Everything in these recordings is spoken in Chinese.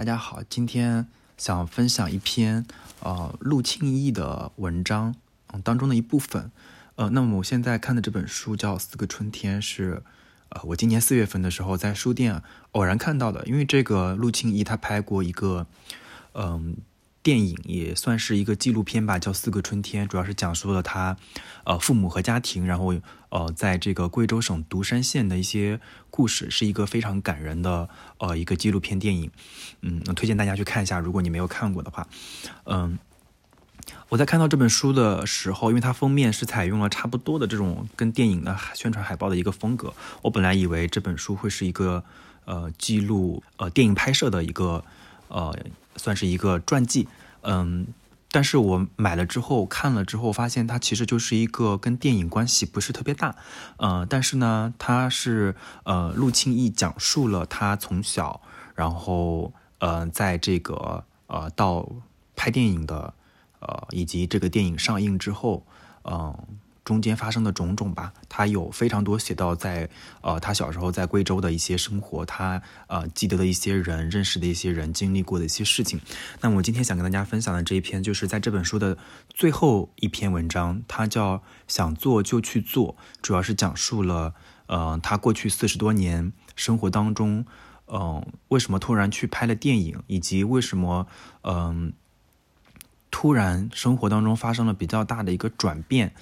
大家好，今天想分享一篇呃陆庆义的文章，当中的一部分。呃，那么我现在看的这本书叫《四个春天》，是呃我今年四月份的时候在书店偶然看到的。因为这个陆庆义他拍过一个嗯电影，也算是一个纪录片吧，叫《四个春天》，主要是讲述了他呃父母和家庭，然后呃在这个贵州省独山县的一些故事，是一个非常感人的呃一个纪录片电影。嗯，推荐大家去看一下，如果你没有看过的话，嗯。我在看到这本书的时候，因为它封面是采用了差不多的这种跟电影的宣传海报的一个风格，我本来以为这本书会是一个呃记录呃电影拍摄的一个呃算是一个传记，嗯，但是我买了之后看了之后，发现它其实就是一个跟电影关系不是特别大，呃，但是呢，它是呃陆庆义讲述了他从小，然后呃在这个呃到拍电影的。呃，以及这个电影上映之后，嗯，中间发生的种种吧，他有非常多写到在呃他小时候在贵州的一些生活，他呃记得的一些人，认识的一些人，经历过的一些事情。那我今天想跟大家分享的这一篇，就是在这本书的最后一篇文章，它叫《想做就去做》，主要是讲述了呃他过去四十多年生活当中，嗯，为什么突然去拍了电影，以及为什么嗯。突然，生活当中发生了比较大的一个转变，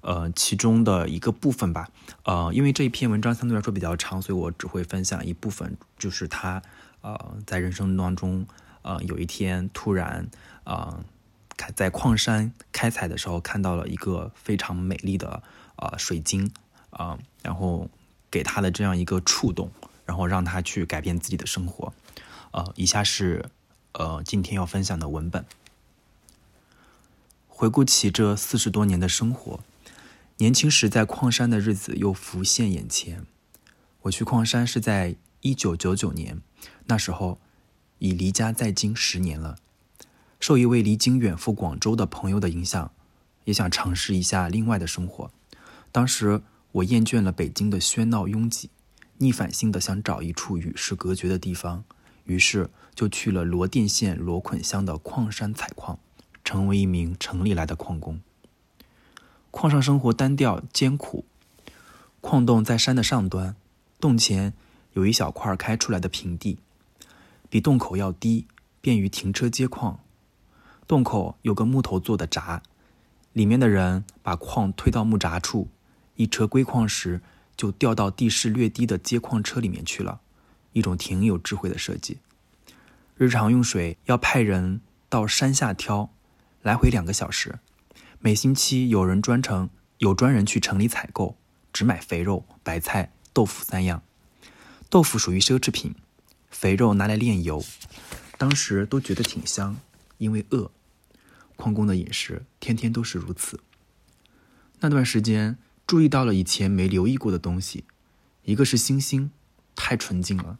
呃，其中的一个部分吧，呃，因为这一篇文章相对来说比较长，所以我只会分享一部分，就是他，呃，在人生当中，呃，有一天突然，呃，开在矿山开采的时候看到了一个非常美丽的，呃，水晶，啊，然后给他的这样一个触动，然后让他去改变自己的生活，呃，以下是，呃，今天要分享的文本。回顾起这四十多年的生活，年轻时在矿山的日子又浮现眼前。我去矿山是在一九九九年，那时候已离家在京十年了。受一位离京远赴广州的朋友的影响，也想尝试一下另外的生活。当时我厌倦了北京的喧闹拥挤，逆反性的想找一处与世隔绝的地方，于是就去了罗甸县罗捆乡的矿山采矿。成为一名城里来的矿工。矿上生活单调艰苦，矿洞在山的上端，洞前有一小块开出来的平地，比洞口要低，便于停车接矿。洞口有个木头做的闸，里面的人把矿推到木闸处，一车归矿时就掉到地势略低的接矿车里面去了，一种挺有智慧的设计。日常用水要派人到山下挑。来回两个小时，每星期有人专程有专人去城里采购，只买肥肉、白菜、豆腐三样。豆腐属于奢侈品，肥肉拿来炼油，当时都觉得挺香，因为饿。矿工的饮食天天都是如此。那段时间注意到了以前没留意过的东西，一个是星星，太纯净了，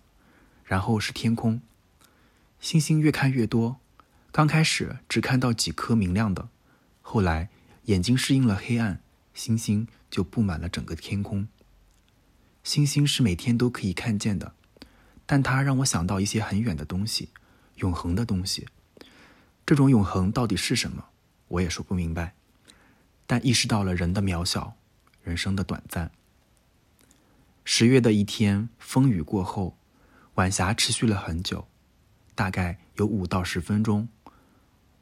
然后是天空，星星越看越多。刚开始只看到几颗明亮的，后来眼睛适应了黑暗，星星就布满了整个天空。星星是每天都可以看见的，但它让我想到一些很远的东西，永恒的东西。这种永恒到底是什么，我也说不明白。但意识到了人的渺小，人生的短暂。十月的一天，风雨过后，晚霞持续了很久，大概有五到十分钟。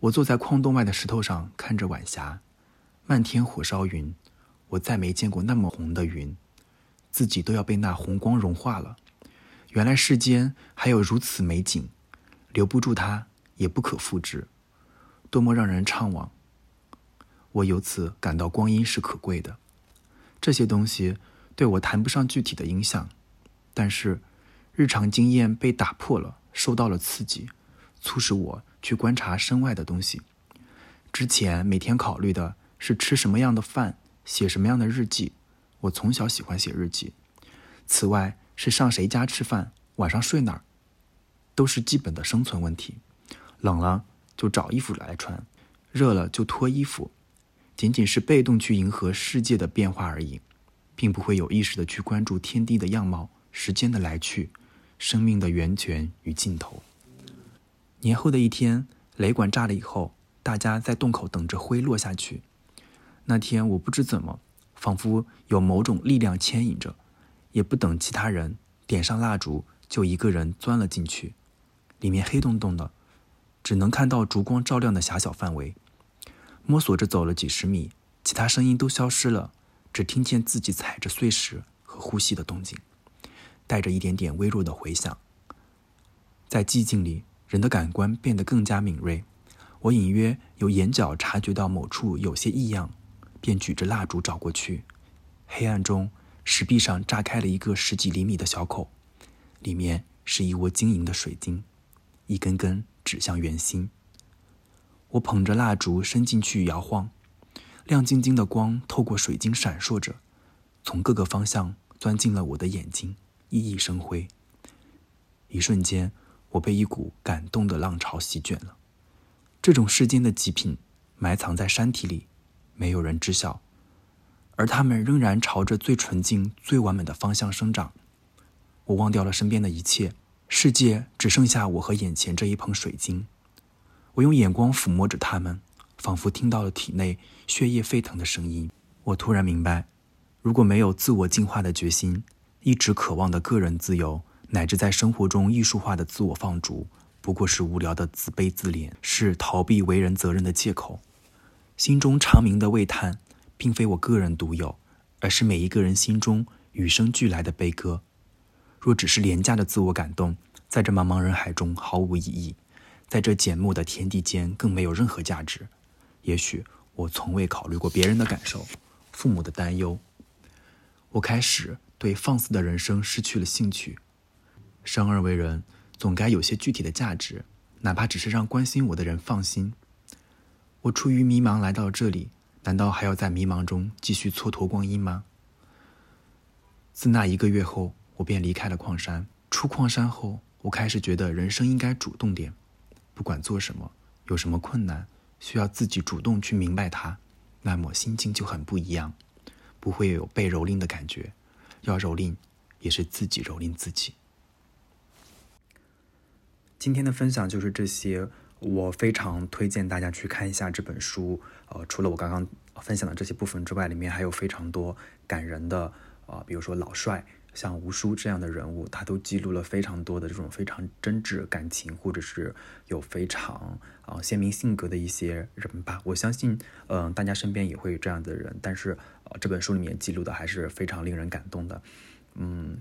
我坐在矿洞外的石头上，看着晚霞，漫天火烧云。我再没见过那么红的云，自己都要被那红光融化了。原来世间还有如此美景，留不住它，也不可复制，多么让人怅惘。我由此感到光阴是可贵的。这些东西对我谈不上具体的影响，但是日常经验被打破了，受到了刺激，促使我。去观察身外的东西。之前每天考虑的是吃什么样的饭，写什么样的日记。我从小喜欢写日记。此外是上谁家吃饭，晚上睡哪儿，都是基本的生存问题。冷了就找衣服来穿，热了就脱衣服，仅仅是被动去迎合世界的变化而已，并不会有意识的去关注天地的样貌、时间的来去、生命的源泉与尽头。年后的一天，雷管炸了以后，大家在洞口等着灰落下去。那天我不知怎么，仿佛有某种力量牵引着，也不等其他人点上蜡烛，就一个人钻了进去。里面黑洞洞的，只能看到烛光照亮的狭小范围。摸索着走了几十米，其他声音都消失了，只听见自己踩着碎石和呼吸的动静，带着一点点微弱的回响。在寂静里，人的感官变得更加敏锐。我隐约有眼角察觉到某处有些异样，便举着蜡烛找过去。黑暗中，石壁上炸开了一个十几厘米的小口，里面是一窝晶莹的水晶，一根根指向圆心。我捧着蜡烛伸进去摇晃，亮晶晶的光透过水晶闪烁着，从各个方向钻进了我的眼睛，熠熠生辉。一瞬间，我被一股感动的浪潮席卷了。这种世间的极品，埋藏在山体里，没有人知晓，而它们仍然朝着最纯净、最完美的方向生长。我忘掉了身边的一切，世界只剩下我和眼前这一捧水晶。我用眼光抚摸着它们，仿佛听到了体内血液沸腾的声音。我突然明白，如果没有自我进化的决心，一直渴望的个人自由，乃至在生活中艺术化的自我放逐，不过是无聊的自卑自怜，是逃避为人责任的借口。心中长鸣的喟叹，并非我个人独有，而是每一个人心中与生俱来的悲歌。若只是廉价的自我感动，在这茫茫人海中毫无意义。在这简陋的天地间，更没有任何价值。也许我从未考虑过别人的感受，父母的担忧。我开始对放肆的人生失去了兴趣。生而为人，总该有些具体的价值，哪怕只是让关心我的人放心。我出于迷茫来到这里，难道还要在迷茫中继续蹉跎光阴吗？自那一个月后，我便离开了矿山。出矿山后，我开始觉得人生应该主动点。不管做什么，有什么困难，需要自己主动去明白它，那么心境就很不一样，不会有被蹂躏的感觉。要蹂躏，也是自己蹂躏自己。今天的分享就是这些，我非常推荐大家去看一下这本书。呃，除了我刚刚分享的这些部分之外，里面还有非常多感人的，呃，比如说老帅。像吴叔这样的人物，他都记录了非常多的这种非常真挚感情，或者是有非常啊鲜明性格的一些人吧。我相信，嗯，大家身边也会有这样的人。但是，呃，这本书里面记录的还是非常令人感动的。嗯，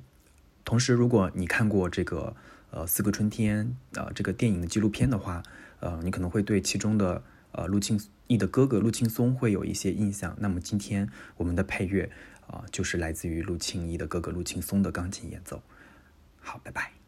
同时，如果你看过这个呃《四个春天》啊这个电影的纪录片的话，呃，你可能会对其中的呃陆庆义的哥哥陆青松会有一些印象。那么，今天我们的配乐。啊，就是来自于陆庆一的哥哥陆青松的钢琴演奏。好，拜拜。